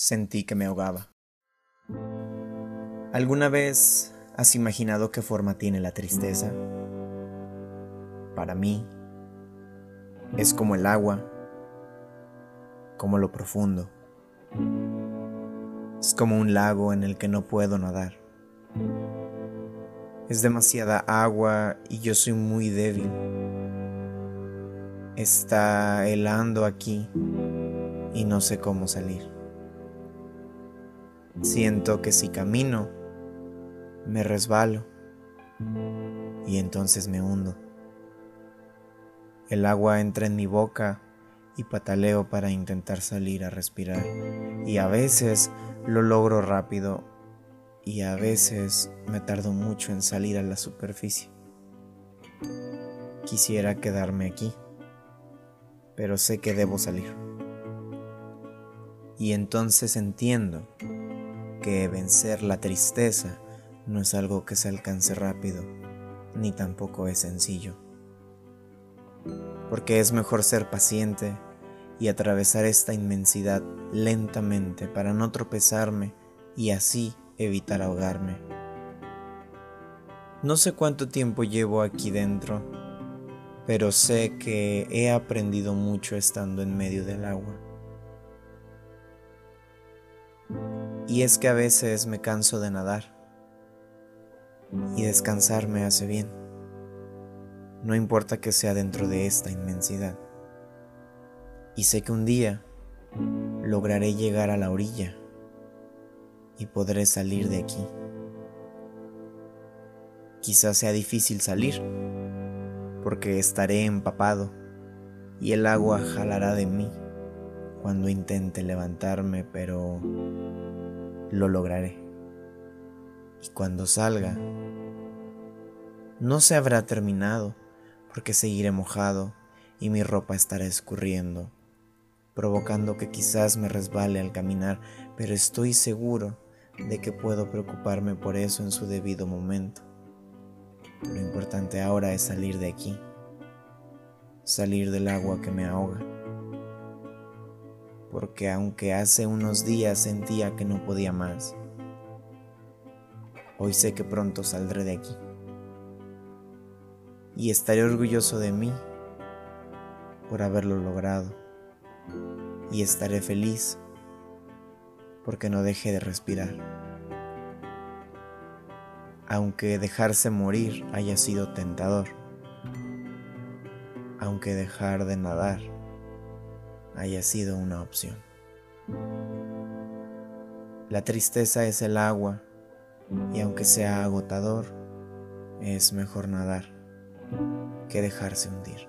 sentí que me ahogaba. ¿Alguna vez has imaginado qué forma tiene la tristeza? Para mí, es como el agua, como lo profundo. Es como un lago en el que no puedo nadar. Es demasiada agua y yo soy muy débil. Está helando aquí y no sé cómo salir. Siento que si camino, me resbalo y entonces me hundo. El agua entra en mi boca y pataleo para intentar salir a respirar. Y a veces lo logro rápido y a veces me tardo mucho en salir a la superficie. Quisiera quedarme aquí, pero sé que debo salir. Y entonces entiendo que vencer la tristeza no es algo que se alcance rápido, ni tampoco es sencillo. Porque es mejor ser paciente y atravesar esta inmensidad lentamente para no tropezarme y así evitar ahogarme. No sé cuánto tiempo llevo aquí dentro, pero sé que he aprendido mucho estando en medio del agua. Y es que a veces me canso de nadar y descansar me hace bien. No importa que sea dentro de esta inmensidad. Y sé que un día lograré llegar a la orilla y podré salir de aquí. Quizás sea difícil salir porque estaré empapado y el agua jalará de mí cuando intente levantarme, pero lo lograré. Y cuando salga, no se habrá terminado porque seguiré mojado y mi ropa estará escurriendo, provocando que quizás me resbale al caminar, pero estoy seguro de que puedo preocuparme por eso en su debido momento. Lo importante ahora es salir de aquí, salir del agua que me ahoga. Porque aunque hace unos días sentía que no podía más, hoy sé que pronto saldré de aquí. Y estaré orgulloso de mí por haberlo logrado. Y estaré feliz porque no dejé de respirar. Aunque dejarse morir haya sido tentador, aunque dejar de nadar haya sido una opción. La tristeza es el agua y aunque sea agotador, es mejor nadar que dejarse hundir.